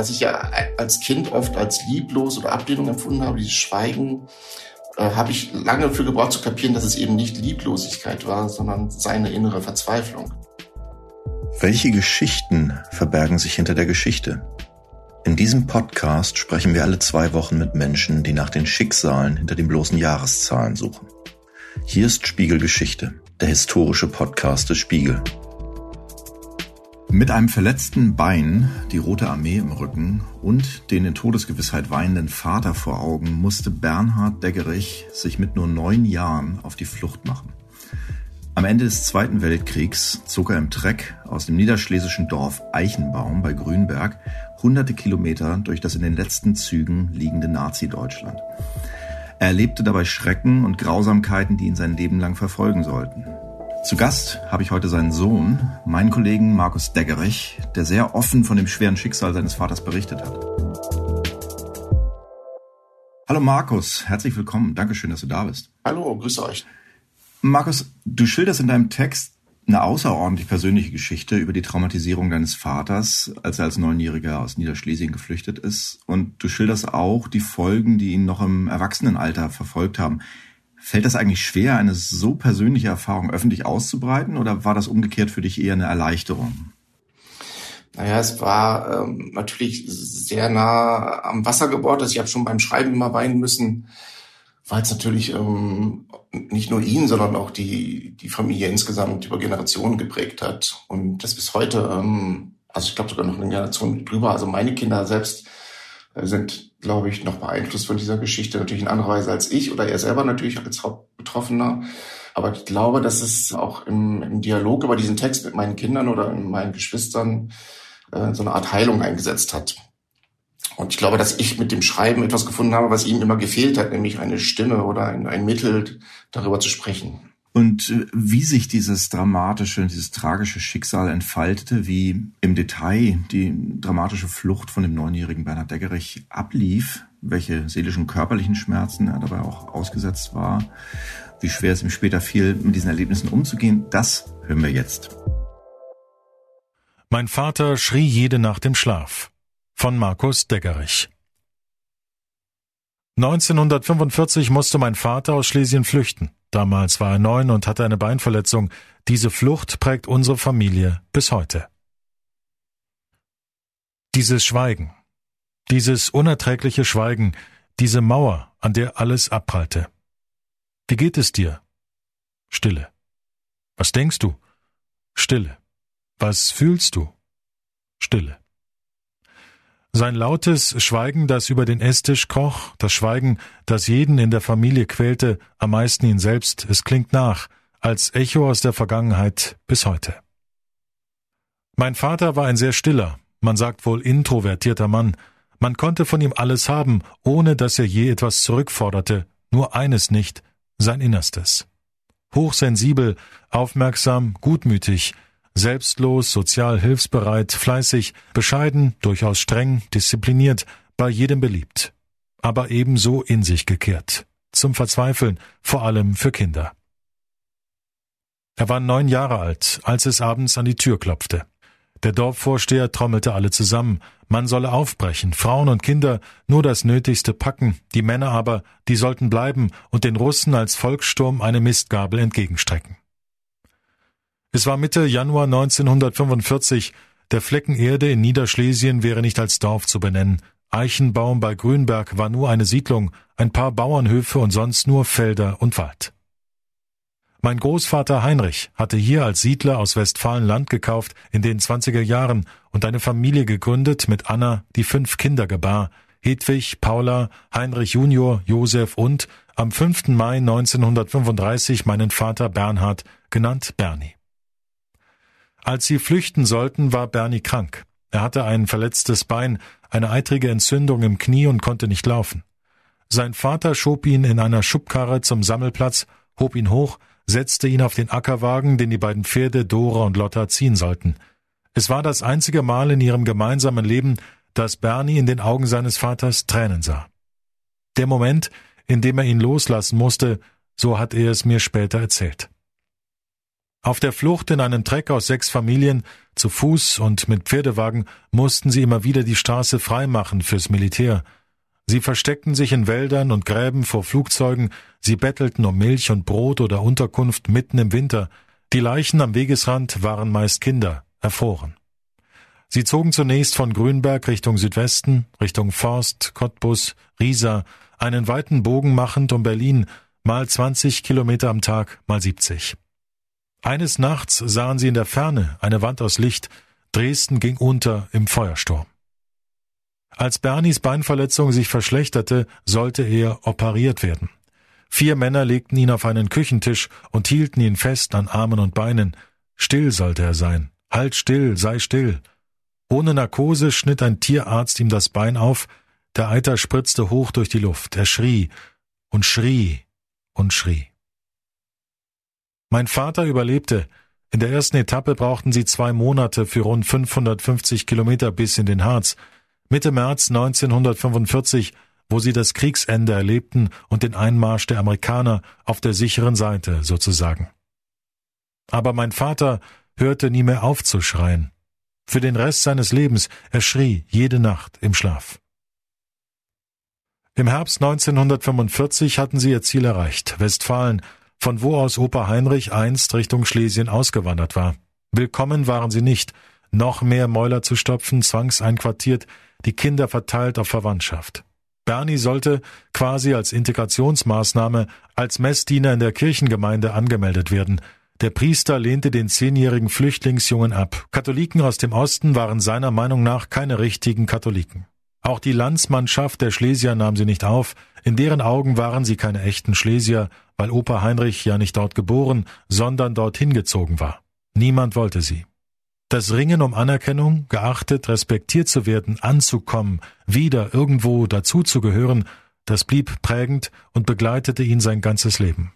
was ich ja als Kind oft als lieblos oder Ablehnung empfunden habe, dieses Schweigen, äh, habe ich lange für gebraucht zu kapieren, dass es eben nicht Lieblosigkeit war, sondern seine innere Verzweiflung. Welche Geschichten verbergen sich hinter der Geschichte? In diesem Podcast sprechen wir alle zwei Wochen mit Menschen, die nach den Schicksalen hinter den bloßen Jahreszahlen suchen. Hier ist Spiegelgeschichte, der historische Podcast des Spiegel. Mit einem verletzten Bein, die Rote Armee im Rücken und den in Todesgewissheit weinenden Vater vor Augen musste Bernhard Deggerich sich mit nur neun Jahren auf die Flucht machen. Am Ende des Zweiten Weltkriegs zog er im Treck aus dem niederschlesischen Dorf Eichenbaum bei Grünberg hunderte Kilometer durch das in den letzten Zügen liegende Nazi-Deutschland. Er erlebte dabei Schrecken und Grausamkeiten, die ihn sein Leben lang verfolgen sollten. Zu Gast habe ich heute seinen Sohn, meinen Kollegen Markus Deggerich, der sehr offen von dem schweren Schicksal seines Vaters berichtet hat. Hallo Markus, herzlich willkommen. Dankeschön, dass du da bist. Hallo, grüße euch. Markus, du schilderst in deinem Text eine außerordentlich persönliche Geschichte über die Traumatisierung deines Vaters, als er als Neunjähriger aus Niederschlesien geflüchtet ist. Und du schilderst auch die Folgen, die ihn noch im Erwachsenenalter verfolgt haben. Fällt das eigentlich schwer, eine so persönliche Erfahrung öffentlich auszubreiten oder war das umgekehrt für dich eher eine Erleichterung? Naja, es war ähm, natürlich sehr nah am Wasser gebaut. Also ich habe schon beim Schreiben immer weinen müssen, weil es natürlich ähm, nicht nur ihn, sondern auch die, die Familie insgesamt über Generationen geprägt hat. Und das bis heute, ähm, also ich glaube sogar noch eine Generation drüber. Also meine Kinder selbst äh, sind, glaube ich, noch beeinflusst von dieser Geschichte, natürlich in anderer Weise als ich oder er selber natürlich als Hauptbetroffener. Aber ich glaube, dass es auch im, im Dialog über diesen Text mit meinen Kindern oder meinen Geschwistern äh, so eine Art Heilung eingesetzt hat. Und ich glaube, dass ich mit dem Schreiben etwas gefunden habe, was ihm immer gefehlt hat, nämlich eine Stimme oder ein, ein Mittel, darüber zu sprechen. Und äh, wie sich dieses dramatische, dieses tragische Schicksal entfaltete, wie im Detail die dramatische Flucht von dem neunjährigen Bernhard Deggerich ablief, welche seelischen körperlichen Schmerzen er dabei auch ausgesetzt war, wie schwer es ihm später fiel, mit diesen Erlebnissen umzugehen, das hören wir jetzt. Mein Vater schrie jede Nacht im Schlaf. Von Markus Deggerich. 1945 musste mein Vater aus Schlesien flüchten. Damals war er neun und hatte eine Beinverletzung. Diese Flucht prägt unsere Familie bis heute. Dieses Schweigen, dieses unerträgliche Schweigen, diese Mauer, an der alles abprallte. Wie geht es dir? Stille. Was denkst du? Stille. Was fühlst du? Stille. Sein lautes Schweigen, das über den Esstisch kroch, das Schweigen, das jeden in der Familie quälte, am meisten ihn selbst, es klingt nach, als Echo aus der Vergangenheit bis heute. Mein Vater war ein sehr stiller, man sagt wohl introvertierter Mann. Man konnte von ihm alles haben, ohne dass er je etwas zurückforderte, nur eines nicht, sein Innerstes. Hochsensibel, aufmerksam, gutmütig, Selbstlos, sozial hilfsbereit, fleißig, bescheiden, durchaus streng, diszipliniert, bei jedem beliebt. Aber ebenso in sich gekehrt. Zum Verzweifeln, vor allem für Kinder. Er war neun Jahre alt, als es abends an die Tür klopfte. Der Dorfvorsteher trommelte alle zusammen, man solle aufbrechen, Frauen und Kinder nur das Nötigste packen, die Männer aber, die sollten bleiben und den Russen als Volkssturm eine Mistgabel entgegenstrecken. Es war Mitte Januar 1945, der Flecken Erde in Niederschlesien wäre nicht als Dorf zu benennen. Eichenbaum bei Grünberg war nur eine Siedlung, ein paar Bauernhöfe und sonst nur Felder und Wald. Mein Großvater Heinrich hatte hier als Siedler aus Westfalen Land gekauft in den 20er Jahren und eine Familie gegründet mit Anna, die fünf Kinder gebar, Hedwig, Paula, Heinrich Junior, Josef und am 5. Mai 1935 meinen Vater Bernhard, genannt Bernie. Als sie flüchten sollten, war Bernie krank. Er hatte ein verletztes Bein, eine eitrige Entzündung im Knie und konnte nicht laufen. Sein Vater schob ihn in einer Schubkarre zum Sammelplatz, hob ihn hoch, setzte ihn auf den Ackerwagen, den die beiden Pferde Dora und Lotta ziehen sollten. Es war das einzige Mal in ihrem gemeinsamen Leben, dass Bernie in den Augen seines Vaters Tränen sah. Der Moment, in dem er ihn loslassen musste, so hat er es mir später erzählt. Auf der Flucht in einen Treck aus sechs Familien, zu Fuß und mit Pferdewagen, mussten sie immer wieder die Straße freimachen fürs Militär. Sie versteckten sich in Wäldern und Gräben vor Flugzeugen, sie bettelten um Milch und Brot oder Unterkunft mitten im Winter. Die Leichen am Wegesrand waren meist Kinder, erfroren. Sie zogen zunächst von Grünberg Richtung Südwesten, Richtung Forst, Cottbus, Riesa, einen weiten Bogen machend um Berlin, mal 20 Kilometer am Tag, mal 70. Eines Nachts sahen sie in der Ferne eine Wand aus Licht, Dresden ging unter im Feuersturm. Als Bernies Beinverletzung sich verschlechterte, sollte er operiert werden. Vier Männer legten ihn auf einen Küchentisch und hielten ihn fest an Armen und Beinen. Still sollte er sein. Halt still, sei still. Ohne Narkose schnitt ein Tierarzt ihm das Bein auf, der Eiter spritzte hoch durch die Luft. Er schrie und schrie und schrie. Mein Vater überlebte. In der ersten Etappe brauchten sie zwei Monate für rund 550 Kilometer bis in den Harz. Mitte März 1945, wo sie das Kriegsende erlebten und den Einmarsch der Amerikaner auf der sicheren Seite sozusagen. Aber mein Vater hörte nie mehr auf zu schreien. Für den Rest seines Lebens, er schrie jede Nacht im Schlaf. Im Herbst 1945 hatten sie ihr Ziel erreicht, Westfalen, von wo aus Opa Heinrich einst Richtung Schlesien ausgewandert war. Willkommen waren sie nicht, noch mehr Mäuler zu stopfen, zwangseinquartiert, die Kinder verteilt auf Verwandtschaft. Bernie sollte quasi als Integrationsmaßnahme als Messdiener in der Kirchengemeinde angemeldet werden. Der Priester lehnte den zehnjährigen Flüchtlingsjungen ab. Katholiken aus dem Osten waren seiner Meinung nach keine richtigen Katholiken. Auch die Landsmannschaft der Schlesier nahm sie nicht auf, in deren Augen waren sie keine echten Schlesier, weil Opa Heinrich ja nicht dort geboren, sondern dorthin gezogen war. Niemand wollte sie. Das Ringen um Anerkennung, geachtet, respektiert zu werden, anzukommen, wieder irgendwo dazuzugehören, das blieb prägend und begleitete ihn sein ganzes Leben.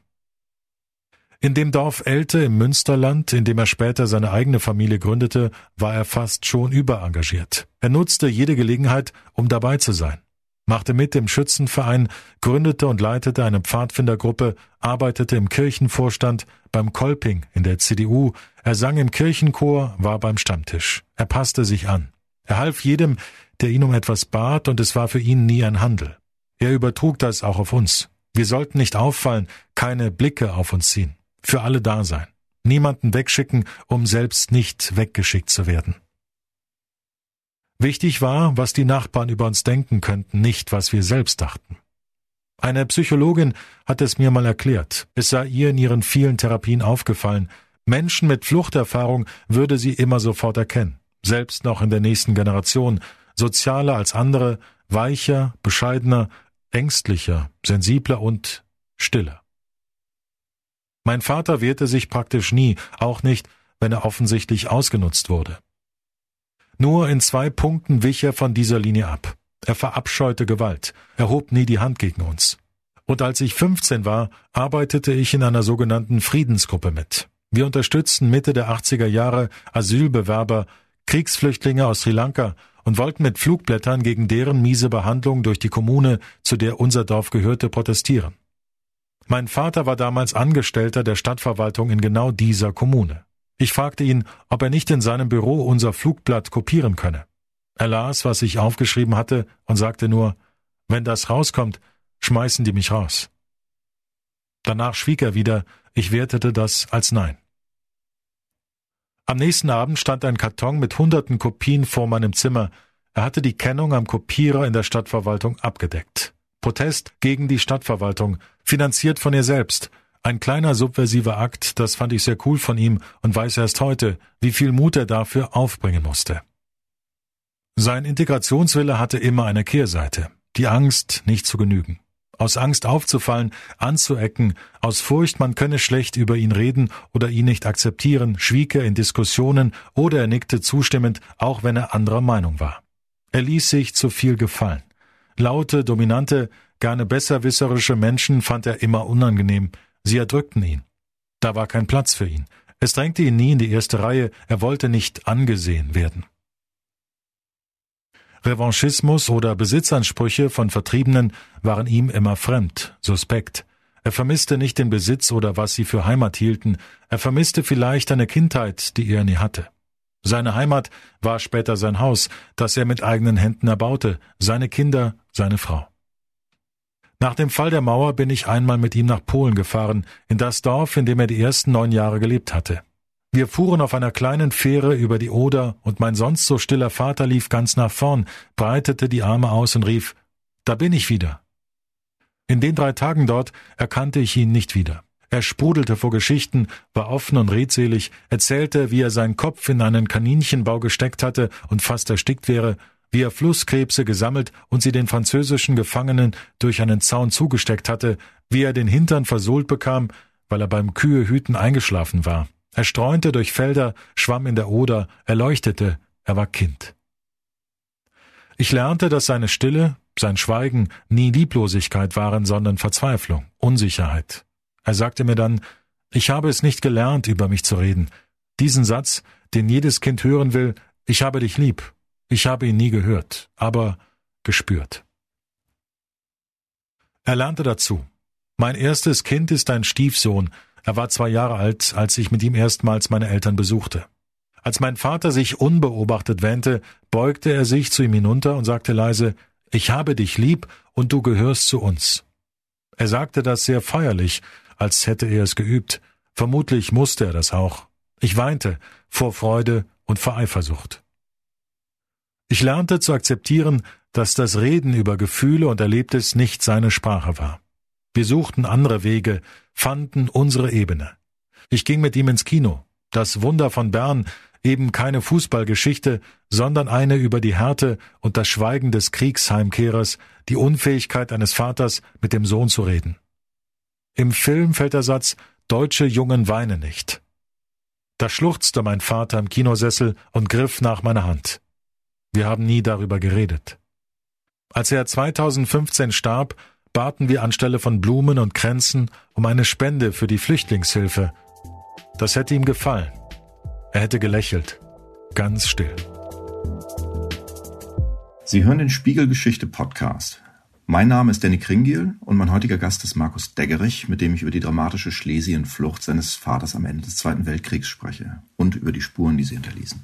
In dem Dorf Elte im Münsterland, in dem er später seine eigene Familie gründete, war er fast schon überengagiert. Er nutzte jede Gelegenheit, um dabei zu sein. Machte mit im Schützenverein, gründete und leitete eine Pfadfindergruppe, arbeitete im Kirchenvorstand, beim Kolping in der CDU, er sang im Kirchenchor, war beim Stammtisch. Er passte sich an. Er half jedem, der ihn um etwas bat, und es war für ihn nie ein Handel. Er übertrug das auch auf uns. Wir sollten nicht auffallen, keine Blicke auf uns ziehen für alle da sein, niemanden wegschicken, um selbst nicht weggeschickt zu werden. Wichtig war, was die Nachbarn über uns denken könnten, nicht was wir selbst dachten. Eine Psychologin hat es mir mal erklärt. Es sei ihr in ihren vielen Therapien aufgefallen, Menschen mit Fluchterfahrung würde sie immer sofort erkennen, selbst noch in der nächsten Generation, sozialer als andere, weicher, bescheidener, ängstlicher, sensibler und stiller. Mein Vater wehrte sich praktisch nie, auch nicht, wenn er offensichtlich ausgenutzt wurde. Nur in zwei Punkten wich er von dieser Linie ab. Er verabscheute Gewalt, er hob nie die Hand gegen uns. Und als ich 15 war, arbeitete ich in einer sogenannten Friedensgruppe mit. Wir unterstützten Mitte der 80er Jahre Asylbewerber, Kriegsflüchtlinge aus Sri Lanka und wollten mit Flugblättern gegen deren miese Behandlung durch die Kommune, zu der unser Dorf gehörte, protestieren. Mein Vater war damals Angestellter der Stadtverwaltung in genau dieser Kommune. Ich fragte ihn, ob er nicht in seinem Büro unser Flugblatt kopieren könne. Er las, was ich aufgeschrieben hatte, und sagte nur, wenn das rauskommt, schmeißen die mich raus. Danach schwieg er wieder, ich wertete das als Nein. Am nächsten Abend stand ein Karton mit hunderten Kopien vor meinem Zimmer. Er hatte die Kennung am Kopierer in der Stadtverwaltung abgedeckt. Protest gegen die Stadtverwaltung, finanziert von ihr selbst. Ein kleiner subversiver Akt, das fand ich sehr cool von ihm und weiß erst heute, wie viel Mut er dafür aufbringen musste. Sein Integrationswille hatte immer eine Kehrseite, die Angst, nicht zu genügen. Aus Angst aufzufallen, anzuecken, aus Furcht, man könne schlecht über ihn reden oder ihn nicht akzeptieren, schwieg er in Diskussionen oder er nickte zustimmend, auch wenn er anderer Meinung war. Er ließ sich zu viel gefallen. Laute, dominante, gerne besserwisserische Menschen fand er immer unangenehm. Sie erdrückten ihn. Da war kein Platz für ihn. Es drängte ihn nie in die erste Reihe. Er wollte nicht angesehen werden. Revanchismus oder Besitzansprüche von Vertriebenen waren ihm immer fremd, suspekt. Er vermisste nicht den Besitz oder was sie für Heimat hielten. Er vermisste vielleicht eine Kindheit, die er nie hatte. Seine Heimat war später sein Haus, das er mit eigenen Händen erbaute, seine Kinder, seine Frau. Nach dem Fall der Mauer bin ich einmal mit ihm nach Polen gefahren, in das Dorf, in dem er die ersten neun Jahre gelebt hatte. Wir fuhren auf einer kleinen Fähre über die Oder, und mein sonst so stiller Vater lief ganz nach vorn, breitete die Arme aus und rief Da bin ich wieder. In den drei Tagen dort erkannte ich ihn nicht wieder. Er sprudelte vor Geschichten, war offen und redselig, erzählte, wie er seinen Kopf in einen Kaninchenbau gesteckt hatte und fast erstickt wäre, wie er Flusskrebse gesammelt und sie den französischen Gefangenen durch einen Zaun zugesteckt hatte, wie er den Hintern versohlt bekam, weil er beim Kühehüten eingeschlafen war. Er streunte durch Felder, schwamm in der Oder, er leuchtete, er war Kind. Ich lernte, dass seine Stille, sein Schweigen nie Lieblosigkeit waren, sondern Verzweiflung, Unsicherheit. Er sagte mir dann, ich habe es nicht gelernt, über mich zu reden. Diesen Satz, den jedes Kind hören will, ich habe dich lieb, ich habe ihn nie gehört, aber gespürt. Er lernte dazu. Mein erstes Kind ist ein Stiefsohn. Er war zwei Jahre alt, als ich mit ihm erstmals meine Eltern besuchte. Als mein Vater sich unbeobachtet wähnte, beugte er sich zu ihm hinunter und sagte leise, ich habe dich lieb und du gehörst zu uns. Er sagte das sehr feierlich, als hätte er es geübt. Vermutlich musste er das auch. Ich weinte vor Freude und vor Eifersucht. Ich lernte zu akzeptieren, dass das Reden über Gefühle und Erlebtes nicht seine Sprache war. Wir suchten andere Wege, fanden unsere Ebene. Ich ging mit ihm ins Kino. Das Wunder von Bern, eben keine Fußballgeschichte, sondern eine über die Härte und das Schweigen des Kriegsheimkehrers, die Unfähigkeit eines Vaters, mit dem Sohn zu reden. Im Film fällt der Satz Deutsche Jungen weinen nicht. Da schluchzte mein Vater im Kinosessel und griff nach meiner Hand. Wir haben nie darüber geredet. Als er 2015 starb, baten wir anstelle von Blumen und Kränzen um eine Spende für die Flüchtlingshilfe. Das hätte ihm gefallen. Er hätte gelächelt. Ganz still. Sie hören den Spiegelgeschichte Podcast. Mein Name ist Danny Kringiel und mein heutiger Gast ist Markus Deggerich, mit dem ich über die dramatische Schlesienflucht seines Vaters am Ende des Zweiten Weltkriegs spreche und über die Spuren, die sie hinterließen.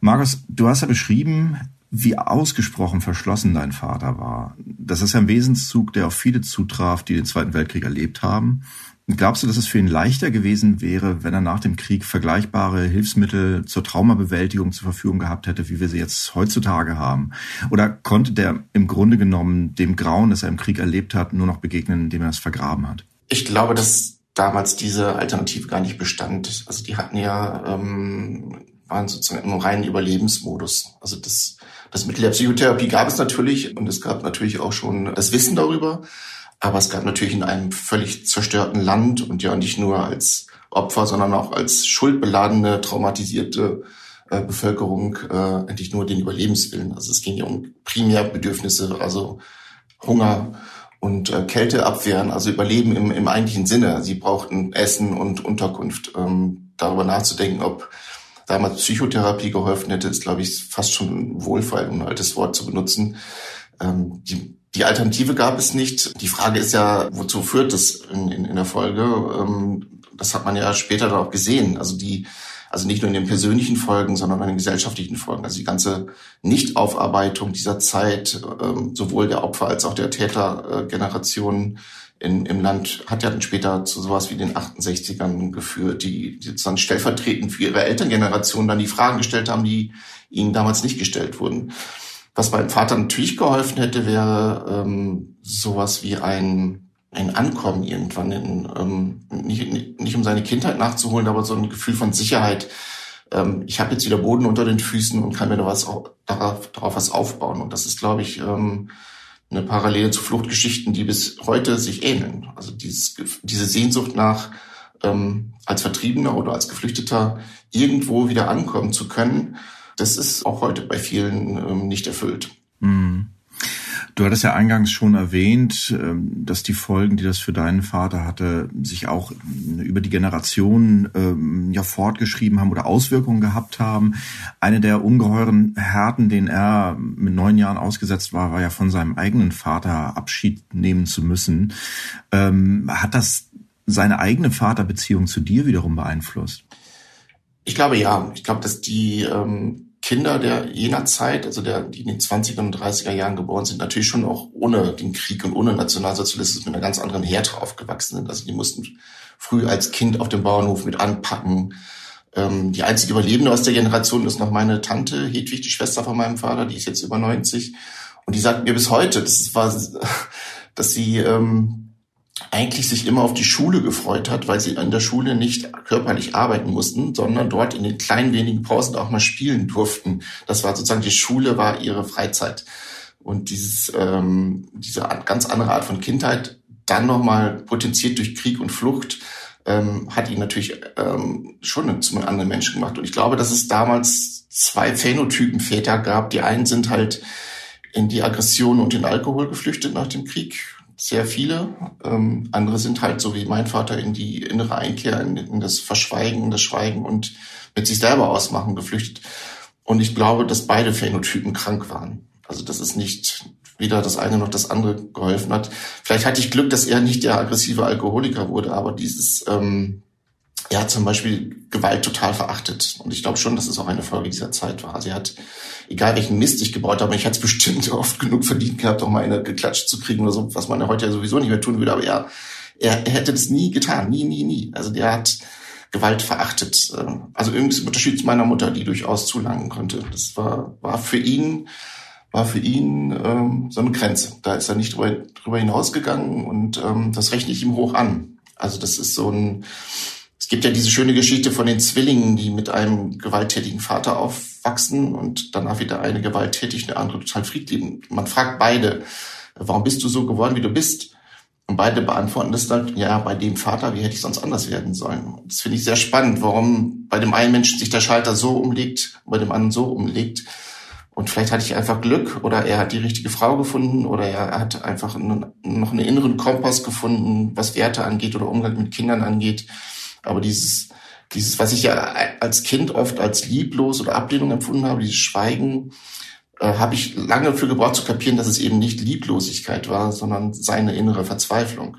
Markus, du hast ja beschrieben, wie ausgesprochen verschlossen dein Vater war. Das ist ja ein Wesenszug, der auf viele zutraf, die den Zweiten Weltkrieg erlebt haben. Glaubst du, dass es für ihn leichter gewesen wäre, wenn er nach dem Krieg vergleichbare Hilfsmittel zur Traumabewältigung zur Verfügung gehabt hätte, wie wir sie jetzt heutzutage haben? Oder konnte der im Grunde genommen dem Grauen, das er im Krieg erlebt hat, nur noch begegnen, indem er es vergraben hat? Ich glaube, dass damals diese Alternative gar nicht bestand. Also die hatten ja ähm, waren sozusagen im reinen Überlebensmodus. Also das, das Mittel der Psychotherapie gab es natürlich und es gab natürlich auch schon das Wissen darüber, aber es gab natürlich in einem völlig zerstörten Land und ja nicht nur als Opfer, sondern auch als schuldbeladene, traumatisierte äh, Bevölkerung äh, endlich nur den Überlebenswillen. Also es ging ja um Primärbedürfnisse, also Hunger und äh, Kälte abwehren, also Überleben im, im eigentlichen Sinne. Sie brauchten Essen und Unterkunft. Ähm, darüber nachzudenken, ob damals Psychotherapie geholfen hätte, ist, glaube ich, fast schon Wohlfall, um ein altes Wort zu benutzen. Ähm, die, die Alternative gab es nicht. Die Frage ist ja, wozu führt das in, in, in der Folge? Ähm, das hat man ja später dann auch gesehen. Also die, also nicht nur in den persönlichen Folgen, sondern in den gesellschaftlichen Folgen. Also die ganze Nichtaufarbeitung dieser Zeit, ähm, sowohl der Opfer als auch der Tätergeneration, in, im Land hat ja dann später zu sowas wie den 68ern geführt, die, die sozusagen stellvertretend für ihre Elterngeneration dann die Fragen gestellt haben, die ihnen damals nicht gestellt wurden. Was meinem Vater natürlich geholfen hätte, wäre ähm, sowas wie ein, ein Ankommen irgendwann, in, ähm, nicht, nicht um seine Kindheit nachzuholen, aber so ein Gefühl von Sicherheit. Ähm, ich habe jetzt wieder Boden unter den Füßen und kann mir da was, darauf, darauf was aufbauen. Und das ist, glaube ich, ähm, eine Parallele zu Fluchtgeschichten, die bis heute sich ähneln. Also dieses, diese Sehnsucht nach, ähm, als Vertriebener oder als Geflüchteter irgendwo wieder ankommen zu können, das ist auch heute bei vielen ähm, nicht erfüllt. Mhm. Du hattest ja eingangs schon erwähnt, ähm, dass die Folgen, die das für deinen Vater hatte, sich auch über die Generationen ähm, ja fortgeschrieben haben oder Auswirkungen gehabt haben. Eine der ungeheuren Härten, denen er mit neun Jahren ausgesetzt war, war ja von seinem eigenen Vater Abschied nehmen zu müssen. Ähm, hat das seine eigene Vaterbeziehung zu dir wiederum beeinflusst? Ich glaube ja. Ich glaube, dass die Kinder der jener Zeit, also der, die in den 20er und 30er Jahren geboren sind, natürlich schon auch ohne den Krieg und ohne Nationalsozialismus mit einer ganz anderen Härte aufgewachsen sind. Also die mussten früh als Kind auf dem Bauernhof mit anpacken. Ähm, die einzige Überlebende aus der Generation ist noch meine Tante Hedwig, die Schwester von meinem Vater, die ist jetzt über 90. Und die sagt mir bis heute, das war, dass sie ähm, eigentlich sich immer auf die Schule gefreut hat, weil sie an der Schule nicht körperlich arbeiten mussten, sondern dort in den kleinen wenigen Pausen auch mal spielen durften. Das war sozusagen die Schule war ihre Freizeit. Und dieses, ähm, diese ganz andere Art von Kindheit, dann nochmal potenziert durch Krieg und Flucht, ähm, hat ihn natürlich ähm, schon zu einem anderen Menschen gemacht. Und ich glaube, dass es damals zwei Phänotypen Väter gab. Die einen sind halt in die Aggression und den Alkohol geflüchtet nach dem Krieg sehr viele. Ähm, andere sind halt so wie mein Vater in die innere Einkehr, in, in das Verschweigen, in das Schweigen und mit sich selber ausmachen geflüchtet. Und ich glaube, dass beide Phänotypen krank waren. Also dass es nicht weder das eine noch das andere geholfen hat. Vielleicht hatte ich Glück, dass er nicht der aggressive Alkoholiker wurde, aber dieses ähm, er hat zum Beispiel Gewalt total verachtet. Und ich glaube schon, dass es auch eine Folge dieser Zeit war. Also er hat, egal welchen Mist ich gebaut habe, ich hatte es bestimmt oft genug verdient gehabt, auch mal eine geklatscht zu kriegen oder so, was man ja heute ja sowieso nicht mehr tun würde. Aber er, er, er hätte das nie getan. Nie, nie, nie. Also der hat Gewalt verachtet. Also irgendwie im Unterschied zu meiner Mutter, die durchaus zulangen konnte. Das war, war für ihn, war für ihn ähm, so eine Grenze. Da ist er nicht drüber, drüber hinausgegangen und ähm, das rechne ich ihm hoch an. Also das ist so ein, es gibt ja diese schöne Geschichte von den Zwillingen, die mit einem gewalttätigen Vater aufwachsen und danach wieder eine gewalttätig, eine andere total friedlich. Man fragt beide, warum bist du so geworden, wie du bist? Und beide beantworten das dann, ja, bei dem Vater, wie hätte ich sonst anders werden sollen? Das finde ich sehr spannend, warum bei dem einen Menschen sich der Schalter so umlegt, bei dem anderen so umlegt. Und vielleicht hatte ich einfach Glück oder er hat die richtige Frau gefunden oder er hat einfach einen, noch einen inneren Kompass gefunden, was Werte angeht oder Umgang mit Kindern angeht aber dieses, dieses, was ich ja als Kind oft als lieblos oder Ablehnung empfunden habe, dieses Schweigen, äh, habe ich lange für gebraucht zu kapieren, dass es eben nicht Lieblosigkeit war, sondern seine innere Verzweiflung.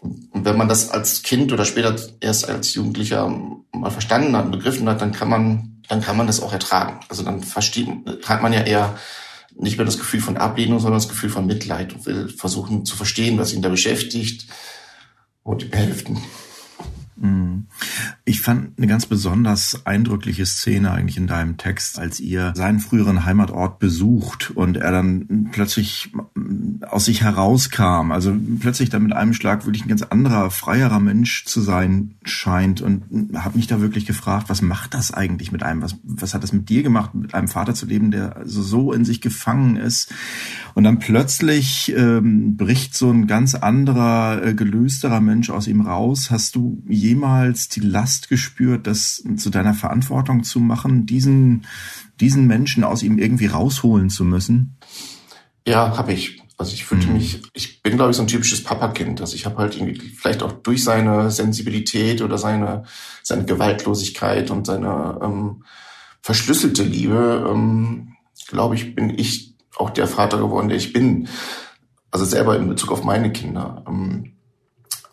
Und wenn man das als Kind oder später erst als Jugendlicher mal verstanden hat und begriffen hat, dann kann man, dann kann man das auch ertragen. Also dann versteht, hat man ja eher nicht mehr das Gefühl von Ablehnung, sondern das Gefühl von Mitleid und will versuchen zu verstehen, was ihn da beschäftigt und ihm helfen. Mhm. Ich fand eine ganz besonders eindrückliche Szene eigentlich in deinem Text, als ihr seinen früheren Heimatort besucht und er dann plötzlich aus sich herauskam. Also plötzlich dann mit einem Schlag wirklich ein ganz anderer, freierer Mensch zu sein scheint und habe mich da wirklich gefragt, was macht das eigentlich mit einem? Was, was hat das mit dir gemacht, mit einem Vater zu leben, der also so in sich gefangen ist? Und dann plötzlich ähm, bricht so ein ganz anderer, äh, gelösterer Mensch aus ihm raus. Hast du jemals die Last gespürt, das zu deiner Verantwortung zu machen, diesen, diesen Menschen aus ihm irgendwie rausholen zu müssen? Ja, habe ich. Also ich fühlte mhm. mich, ich bin glaube ich so ein typisches Papakind. Also ich habe halt irgendwie vielleicht auch durch seine Sensibilität oder seine seine Gewaltlosigkeit und seine ähm, verschlüsselte Liebe, ähm, glaube ich, bin ich auch der Vater geworden, der ich bin. Also selber in Bezug auf meine Kinder. Ähm,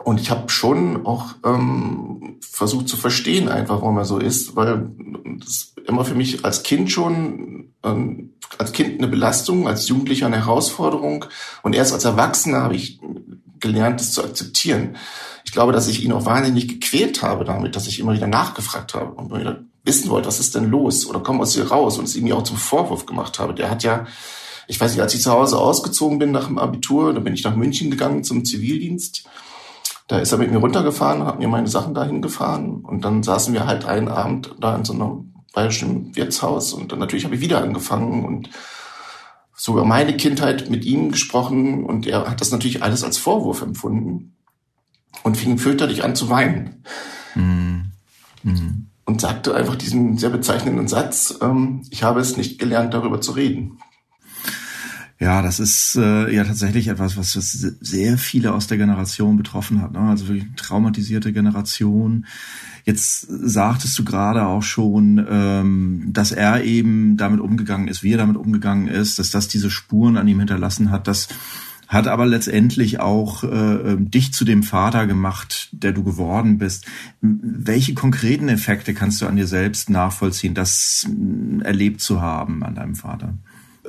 und ich habe schon auch ähm, versucht zu verstehen, einfach warum er so ist, weil das immer für mich als Kind schon, ähm, als Kind eine Belastung, als Jugendlicher eine Herausforderung und erst als Erwachsener habe ich gelernt, das zu akzeptieren. Ich glaube, dass ich ihn auch wahnsinnig gequält habe damit, dass ich immer wieder nachgefragt habe und wieder wissen wollte, was ist denn los oder komm aus hier raus und es ihm ja auch zum Vorwurf gemacht habe. Der hat ja, ich weiß nicht, als ich zu Hause ausgezogen bin nach dem Abitur, dann bin ich nach München gegangen zum Zivildienst da ist er mit mir runtergefahren, hat mir meine Sachen dahin gefahren und dann saßen wir halt einen Abend da in so einem bayerischen Wirtshaus und dann natürlich habe ich wieder angefangen und sogar meine Kindheit mit ihm gesprochen und er hat das natürlich alles als Vorwurf empfunden und fing fürchterlich an zu weinen. Mhm. Mhm. Und sagte einfach diesen sehr bezeichnenden Satz, ähm, ich habe es nicht gelernt, darüber zu reden. Ja, das ist äh, ja tatsächlich etwas, was sehr viele aus der Generation betroffen hat. Ne? Also wirklich traumatisierte Generation. Jetzt sagtest du gerade auch schon, ähm, dass er eben damit umgegangen ist, wie er damit umgegangen ist, dass das diese Spuren an ihm hinterlassen hat. Das hat aber letztendlich auch äh, ähm, dich zu dem Vater gemacht, der du geworden bist. Welche konkreten Effekte kannst du an dir selbst nachvollziehen, das äh, erlebt zu haben an deinem Vater?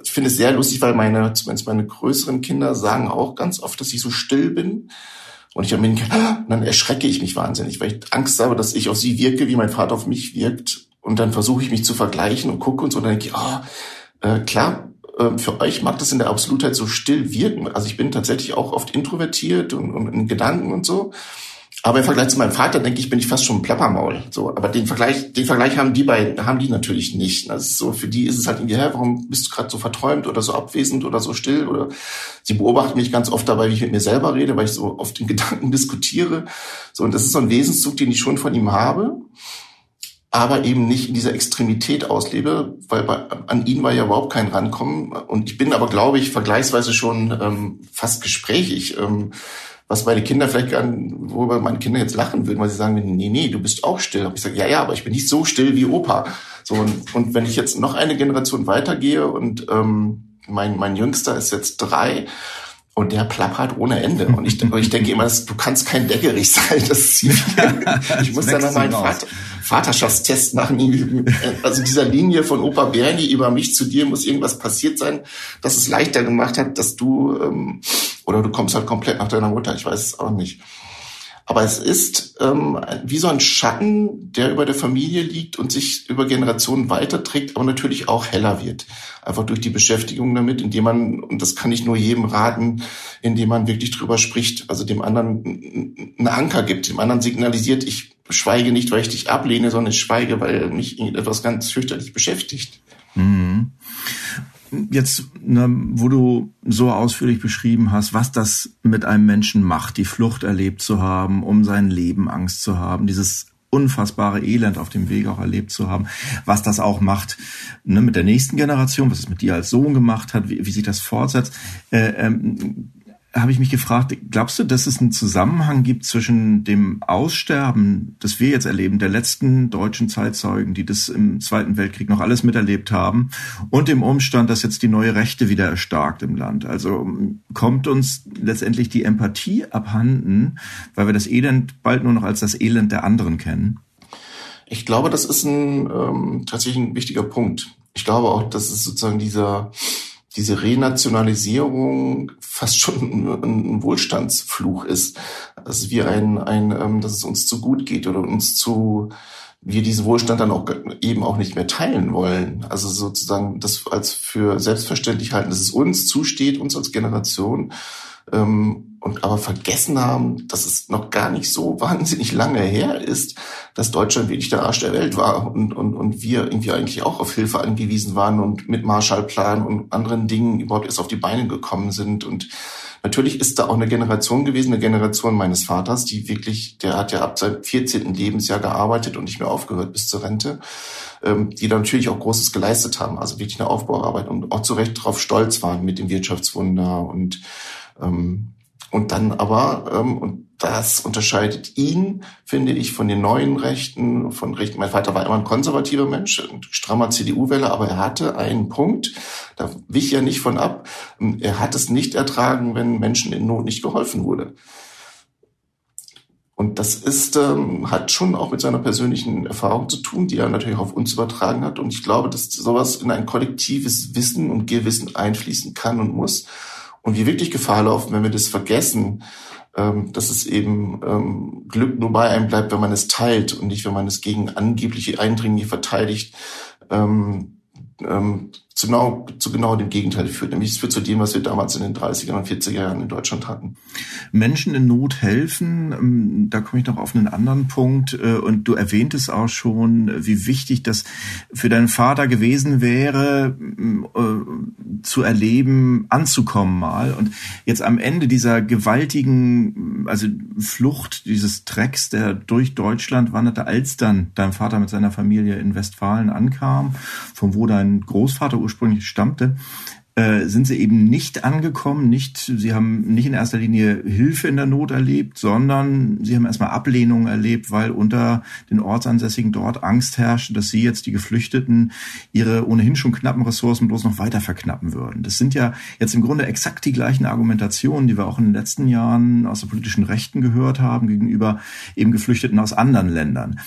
Ich finde es sehr lustig, weil meine, zumindest meine größeren Kinder sagen auch ganz oft, dass ich so still bin. Und ich bin, dann erschrecke ich mich wahnsinnig, weil ich Angst habe, dass ich auf sie wirke, wie mein Vater auf mich wirkt. Und dann versuche ich mich zu vergleichen und gucke und so. Und dann denke ich, ah, oh, äh, klar, äh, für euch mag das in der Absolutheit so still wirken. Also ich bin tatsächlich auch oft introvertiert und, und in Gedanken und so. Aber im Vergleich zu meinem Vater, denke ich, bin ich fast schon ein Plappermaul. So, aber den Vergleich, den Vergleich haben die beiden, haben die natürlich nicht. Ist so, für die ist es halt irgendwie, hä, warum bist du gerade so verträumt oder so abwesend oder so still? Oder sie beobachten mich ganz oft dabei, wie ich mit mir selber rede, weil ich so oft in Gedanken diskutiere. So, und das ist so ein Wesenszug, den ich schon von ihm habe aber eben nicht in dieser Extremität auslebe, weil bei, an ihn war ja überhaupt kein Rankommen. Und ich bin aber, glaube ich, vergleichsweise schon ähm, fast gesprächig. Ähm, was meine Kinder vielleicht gern, worüber meine Kinder jetzt lachen würden, weil sie sagen, nee, nee, du bist auch still. Und ich sage, ja, ja, aber ich bin nicht so still wie Opa. So, und, und wenn ich jetzt noch eine Generation weitergehe und ähm, mein, mein Jüngster ist jetzt drei und der plappert ohne Ende. Und ich, ich denke immer, du kannst kein Deckerich sein. Das ist ich muss dann noch meinen Vater, Vaterschaftstest machen. Also dieser Linie von Opa Bernie über mich zu dir muss irgendwas passiert sein, dass es leichter gemacht hat, dass du ähm, oder du kommst halt komplett nach deiner Mutter. Ich weiß es auch nicht. Aber es ist ähm, wie so ein Schatten, der über der Familie liegt und sich über Generationen weiterträgt, aber natürlich auch heller wird. Einfach durch die Beschäftigung damit, indem man, und das kann ich nur jedem raten, indem man wirklich drüber spricht, also dem anderen einen Anker gibt, dem anderen signalisiert, ich schweige nicht, weil ich dich ablehne, sondern ich schweige, weil mich etwas ganz fürchterlich beschäftigt. Mhm jetzt, ne, wo du so ausführlich beschrieben hast, was das mit einem Menschen macht, die Flucht erlebt zu haben, um sein Leben Angst zu haben, dieses unfassbare Elend auf dem Weg auch erlebt zu haben, was das auch macht ne, mit der nächsten Generation, was es mit dir als Sohn gemacht hat, wie, wie sich das fortsetzt. Äh, ähm, habe ich mich gefragt, glaubst du, dass es einen Zusammenhang gibt zwischen dem Aussterben, das wir jetzt erleben, der letzten deutschen Zeitzeugen, die das im Zweiten Weltkrieg noch alles miterlebt haben, und dem Umstand, dass jetzt die neue Rechte wieder erstarkt im Land? Also kommt uns letztendlich die Empathie abhanden, weil wir das Elend bald nur noch als das Elend der anderen kennen? Ich glaube, das ist ein ähm, tatsächlich ein wichtiger Punkt. Ich glaube auch, dass es sozusagen dieser diese Renationalisierung fast schon ein, Wohlstandsfluch ist. Also wie ein, ein, ähm, dass es uns zu gut geht oder uns zu, wir diesen Wohlstand dann auch eben auch nicht mehr teilen wollen. Also sozusagen das als für selbstverständlich halten, dass es uns zusteht, uns als Generation, ähm, und aber vergessen haben, dass es noch gar nicht so wahnsinnig lange her ist, dass Deutschland wirklich der Arsch der Welt war und, und, und wir irgendwie eigentlich auch auf Hilfe angewiesen waren und mit Marshallplan und anderen Dingen überhaupt erst auf die Beine gekommen sind. Und natürlich ist da auch eine Generation gewesen, eine Generation meines Vaters, die wirklich, der hat ja ab seinem 14. Lebensjahr gearbeitet und nicht mehr aufgehört bis zur Rente, ähm, die da natürlich auch Großes geleistet haben, also wirklich eine Aufbauarbeit und auch zu Recht darauf stolz waren mit dem Wirtschaftswunder und ähm, und dann aber, ähm, und das unterscheidet ihn, finde ich, von den neuen Rechten, von Rechten. Mein Vater war immer ein konservativer Mensch, ein strammer CDU-Wähler, aber er hatte einen Punkt, da wich er nicht von ab. Er hat es nicht ertragen, wenn Menschen in Not nicht geholfen wurde. Und das ist, ähm, hat schon auch mit seiner persönlichen Erfahrung zu tun, die er natürlich auf uns übertragen hat. Und ich glaube, dass sowas in ein kollektives Wissen und Gewissen einfließen kann und muss. Und wir wirklich Gefahr laufen, wenn wir das vergessen, ähm, dass es eben ähm, Glück nur bei einem bleibt, wenn man es teilt und nicht, wenn man es gegen angebliche Eindringlinge verteidigt. Ähm, ähm, zu genau, zu genau dem Gegenteil führt. Nämlich es führt zu dem, was wir damals in den 30er und 40er Jahren in Deutschland hatten. Menschen in Not helfen, ähm, da komme ich noch auf einen anderen Punkt. Äh, und du erwähntest auch schon, wie wichtig das für deinen Vater gewesen wäre, äh, zu erleben, anzukommen mal. Und jetzt am Ende dieser gewaltigen, also Flucht dieses Trecks, der durch Deutschland wanderte, als dann dein Vater mit seiner Familie in Westfalen ankam, von wo dein Großvater ursprünglich stammte. äh, sind sie eben nicht angekommen, nicht, sie haben nicht in erster Linie Hilfe in der Not erlebt, sondern sie haben erstmal Ablehnung erlebt, weil unter den Ortsansässigen dort Angst herrschte, dass sie jetzt die Geflüchteten ihre ohnehin schon knappen Ressourcen bloß noch weiter verknappen würden. Das sind ja jetzt im Grunde exakt die gleichen Argumentationen, die wir auch in den letzten Jahren aus der politischen Rechten gehört haben gegenüber eben Geflüchteten aus anderen Ländern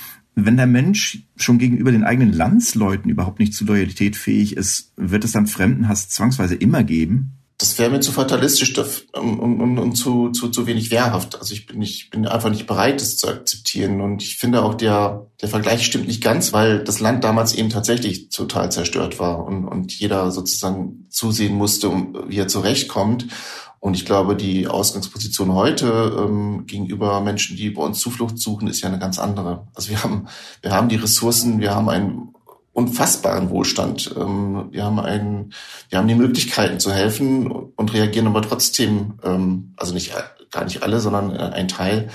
wenn der Mensch schon gegenüber den eigenen Landsleuten überhaupt nicht zu Loyalität fähig ist, wird es dann Fremdenhass zwangsweise immer geben? Das wäre mir zu fatalistisch und, und, und, zu, zu, zu wenig wehrhaft. Also ich bin nicht, bin einfach nicht bereit, das zu akzeptieren. Und ich finde auch der, der Vergleich stimmt nicht ganz, weil das Land damals eben tatsächlich total zerstört war und, und jeder sozusagen zusehen musste, wie er zurechtkommt. Und ich glaube, die Ausgangsposition heute ähm, gegenüber Menschen, die bei uns Zuflucht suchen, ist ja eine ganz andere. Also wir haben, wir haben die Ressourcen, wir haben einen unfassbaren Wohlstand. Ähm, wir haben einen, wir haben die Möglichkeiten zu helfen und reagieren aber trotzdem, ähm, also nicht gar nicht alle, sondern äh, ein Teil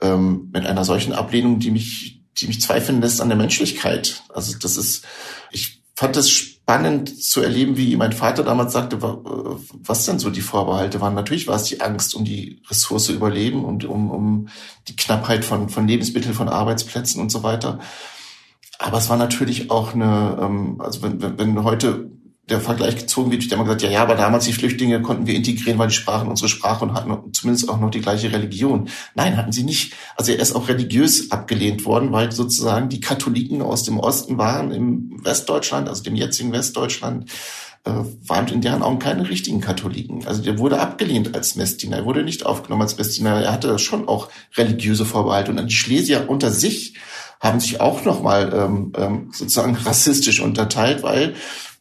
ähm, mit einer solchen Ablehnung, die mich, die mich zweifeln lässt an der Menschlichkeit. Also das ist, ich fand es spannend zu erleben, wie mein Vater damals sagte, was denn so die Vorbehalte waren. Natürlich war es die Angst um die Ressource Überleben und um, um die Knappheit von, von Lebensmitteln, von Arbeitsplätzen und so weiter. Aber es war natürlich auch eine, ähm, also wenn, wenn, wenn heute der Vergleich gezogen wird, der immer gesagt, ja, ja, aber damals die Flüchtlinge konnten wir integrieren, weil die sprachen unsere Sprache und hatten zumindest auch noch die gleiche Religion. Nein, hatten sie nicht. Also er ist auch religiös abgelehnt worden, weil sozusagen die Katholiken aus dem Osten waren im Westdeutschland, also dem jetzigen Westdeutschland, äh, waren in deren Augen keine richtigen Katholiken. Also der wurde abgelehnt als Messdiener, er wurde nicht aufgenommen als Messdiener. Er hatte schon auch religiöse Vorbehalte. Und die Schlesier unter sich haben sich auch nochmal ähm, ähm, sozusagen rassistisch unterteilt, weil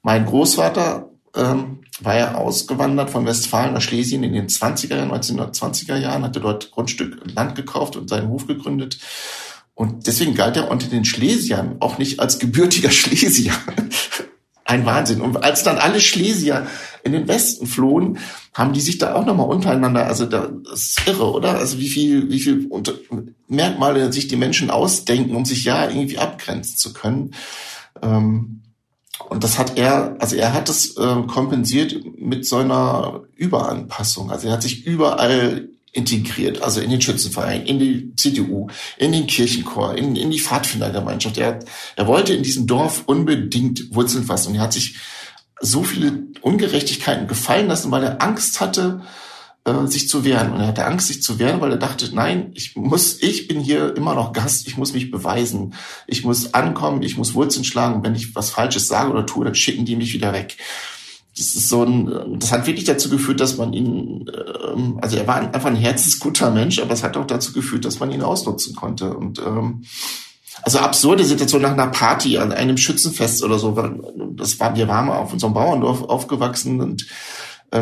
mein Großvater ähm, war ja ausgewandert von Westfalen nach Schlesien in den 20er Jahren, 1920er Jahren, hatte dort Grundstück Land gekauft und seinen Hof gegründet. Und deswegen galt er unter den Schlesiern auch nicht als gebürtiger Schlesier. Ein Wahnsinn. Und als dann alle Schlesier in den Westen flohen, haben die sich da auch nochmal untereinander, also da, das ist irre, oder? Also wie viel, wie viel Merkmale sich die Menschen ausdenken, um sich ja irgendwie abgrenzen zu können. Ähm, und das hat er, also er hat es äh, kompensiert mit so einer Überanpassung. Also er hat sich überall integriert, also in den Schützenverein, in die CDU, in den Kirchenchor, in, in die Pfadfindergemeinschaft. Er, er wollte in diesem Dorf unbedingt Wurzeln fassen. Und er hat sich so viele Ungerechtigkeiten gefallen lassen, weil er Angst hatte, äh, sich zu wehren. Und er hatte Angst, sich zu wehren, weil er dachte, nein, ich muss, ich bin hier immer noch Gast, ich muss mich beweisen, ich muss ankommen, ich muss Wurzeln schlagen. Wenn ich was Falsches sage oder tue, dann schicken die mich wieder weg. Das ist so ein, das hat wirklich dazu geführt, dass man ihn, ähm, also er war einfach ein herzensguter Mensch, aber es hat auch dazu geführt, dass man ihn ausnutzen konnte. Und ähm, also absurde Situation nach einer Party an einem Schützenfest oder so. Das war, wir waren auf unserem Bauerndorf aufgewachsen und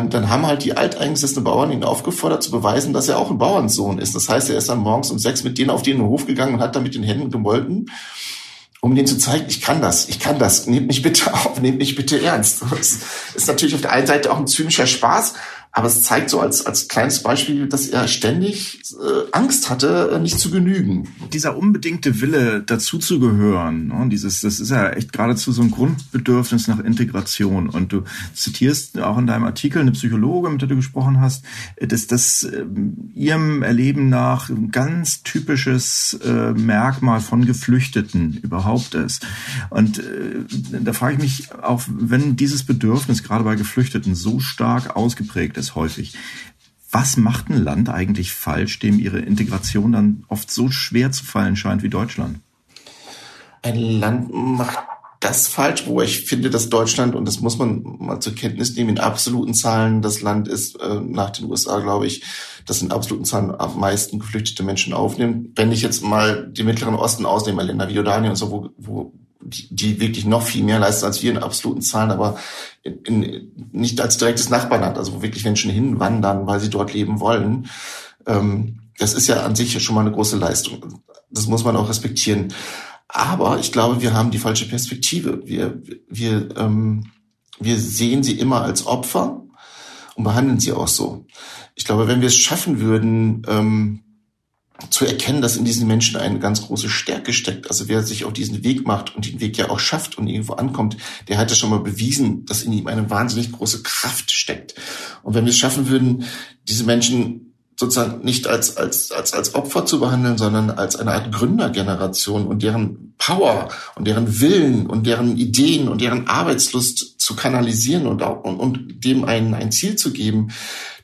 dann haben halt die alteingesessenen Bauern ihn aufgefordert zu beweisen, dass er auch ein Bauernsohn ist. Das heißt, er ist dann morgens um sechs mit denen auf den Hof gegangen und hat da mit den Händen gemolken, um denen zu zeigen, ich kann das, ich kann das, nehmt mich bitte auf, nehmt mich bitte ernst. Das ist natürlich auf der einen Seite auch ein zynischer Spaß, aber es zeigt so als, als kleines Beispiel, dass er ständig äh, Angst hatte, äh, nicht zu genügen. Dieser unbedingte Wille, dazuzugehören, ne, dieses, das ist ja echt geradezu so ein Grundbedürfnis nach Integration. Und du zitierst auch in deinem Artikel eine Psychologe, mit der du gesprochen hast, dass das äh, ihrem Erleben nach ein ganz typisches äh, Merkmal von Geflüchteten überhaupt ist. Und äh, da frage ich mich auch, wenn dieses Bedürfnis gerade bei Geflüchteten so stark ausgeprägt ist, es häufig. Was macht ein Land eigentlich falsch, dem ihre Integration dann oft so schwer zu fallen scheint wie Deutschland? Ein Land macht das falsch, wo ich finde, dass Deutschland, und das muss man mal zur Kenntnis nehmen, in absoluten Zahlen das Land ist, äh, nach den USA, glaube ich, das in absoluten Zahlen am meisten geflüchtete Menschen aufnimmt. Wenn ich jetzt mal die Mittleren Osten ausnehme, Länder wie Jordanien und so, wo, wo die, wirklich noch viel mehr leisten als wir in absoluten Zahlen, aber in, in, nicht als direktes Nachbarland, also wo wirklich Menschen hinwandern, weil sie dort leben wollen. Ähm, das ist ja an sich schon mal eine große Leistung. Das muss man auch respektieren. Aber ich glaube, wir haben die falsche Perspektive. Wir, wir, ähm, wir sehen sie immer als Opfer und behandeln sie auch so. Ich glaube, wenn wir es schaffen würden, ähm, zu erkennen, dass in diesen Menschen eine ganz große Stärke steckt. Also wer sich auf diesen Weg macht und den Weg ja auch schafft und irgendwo ankommt, der hat ja schon mal bewiesen, dass in ihm eine wahnsinnig große Kraft steckt. Und wenn wir es schaffen würden, diese Menschen sozusagen nicht als, als, als, als Opfer zu behandeln, sondern als eine Art Gründergeneration und deren Power und deren Willen und deren Ideen und deren Arbeitslust zu kanalisieren und, auch, und, und dem ein, ein Ziel zu geben,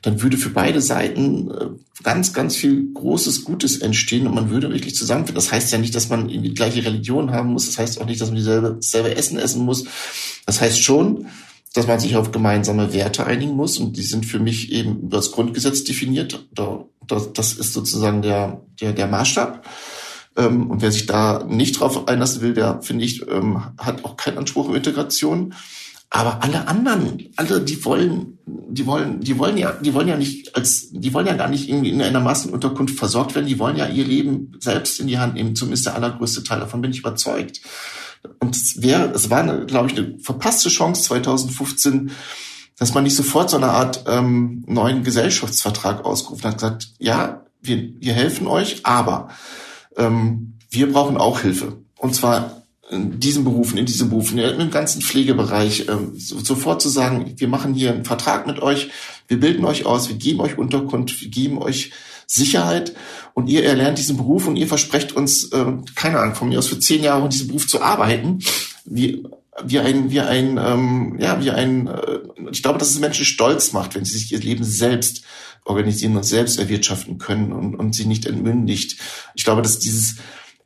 dann würde für beide Seiten äh, ganz, ganz viel Großes Gutes entstehen und man würde wirklich zusammenfinden. Das heißt ja nicht, dass man die gleiche Religion haben muss. Das heißt auch nicht, dass man dieselbe, dasselbe Essen essen muss. Das heißt schon, dass man sich auf gemeinsame Werte einigen muss und die sind für mich eben über das Grundgesetz definiert. Das ist sozusagen der, der, der Maßstab. Ähm, und wer sich da nicht drauf einlassen will, der, finde ich, ähm, hat auch keinen Anspruch auf Integration. Aber alle anderen, alle, die wollen, die wollen, die wollen ja, die wollen ja nicht als, die wollen ja gar nicht irgendwie in einer Massenunterkunft versorgt werden. Die wollen ja ihr Leben selbst in die Hand nehmen. Zumindest der allergrößte Teil davon bin ich überzeugt. Und es wäre, es war, glaube ich, eine verpasste Chance 2015, dass man nicht sofort so eine Art ähm, neuen Gesellschaftsvertrag ausgerufen hat, gesagt, ja, wir, wir helfen euch, aber ähm, wir brauchen auch Hilfe. Und zwar in diesen Berufen, in diesen Berufen, im ganzen Pflegebereich, ähm, sofort zu sagen, wir machen hier einen Vertrag mit euch, wir bilden euch aus, wir geben euch Unterkunft, wir geben euch Sicherheit und ihr erlernt diesen Beruf und ihr versprecht uns, äh, keine Ahnung, von mir aus für zehn Jahre in diesem Beruf zu arbeiten, wie, wie ein, wie ein, ähm, ja, wie ein, äh, ich glaube, dass es Menschen stolz macht, wenn sie sich ihr Leben selbst organisieren und selbst erwirtschaften können und, und sie nicht entmündigt. Ich glaube, dass dieses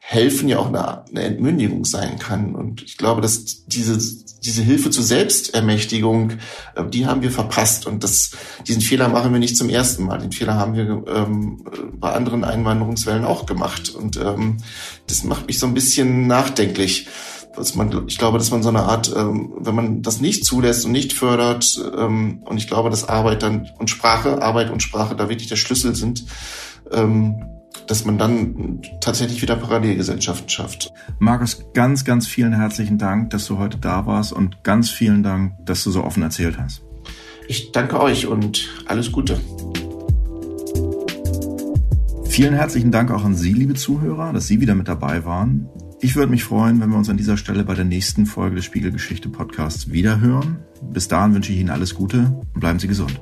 Helfen ja auch eine, eine Entmündigung sein kann. Und ich glaube, dass diese, diese Hilfe zur Selbstermächtigung, äh, die haben wir verpasst. Und das, diesen Fehler machen wir nicht zum ersten Mal. Den Fehler haben wir ähm, bei anderen Einwanderungswellen auch gemacht. Und ähm, das macht mich so ein bisschen nachdenklich. Dass man, ich glaube, dass man so eine Art, ähm, wenn man das nicht zulässt und nicht fördert, ähm, und ich glaube, dass Arbeit dann und Sprache, Arbeit und Sprache da wirklich der Schlüssel sind, ähm, dass man dann tatsächlich wieder Parallelgesellschaften schafft. Markus, ganz, ganz vielen herzlichen Dank, dass du heute da warst und ganz vielen Dank, dass du so offen erzählt hast. Ich danke euch und alles Gute. Vielen herzlichen Dank auch an Sie, liebe Zuhörer, dass Sie wieder mit dabei waren. Ich würde mich freuen, wenn wir uns an dieser Stelle bei der nächsten Folge des Spiegelgeschichte Podcasts wiederhören. Bis dahin wünsche ich Ihnen alles Gute und bleiben Sie gesund.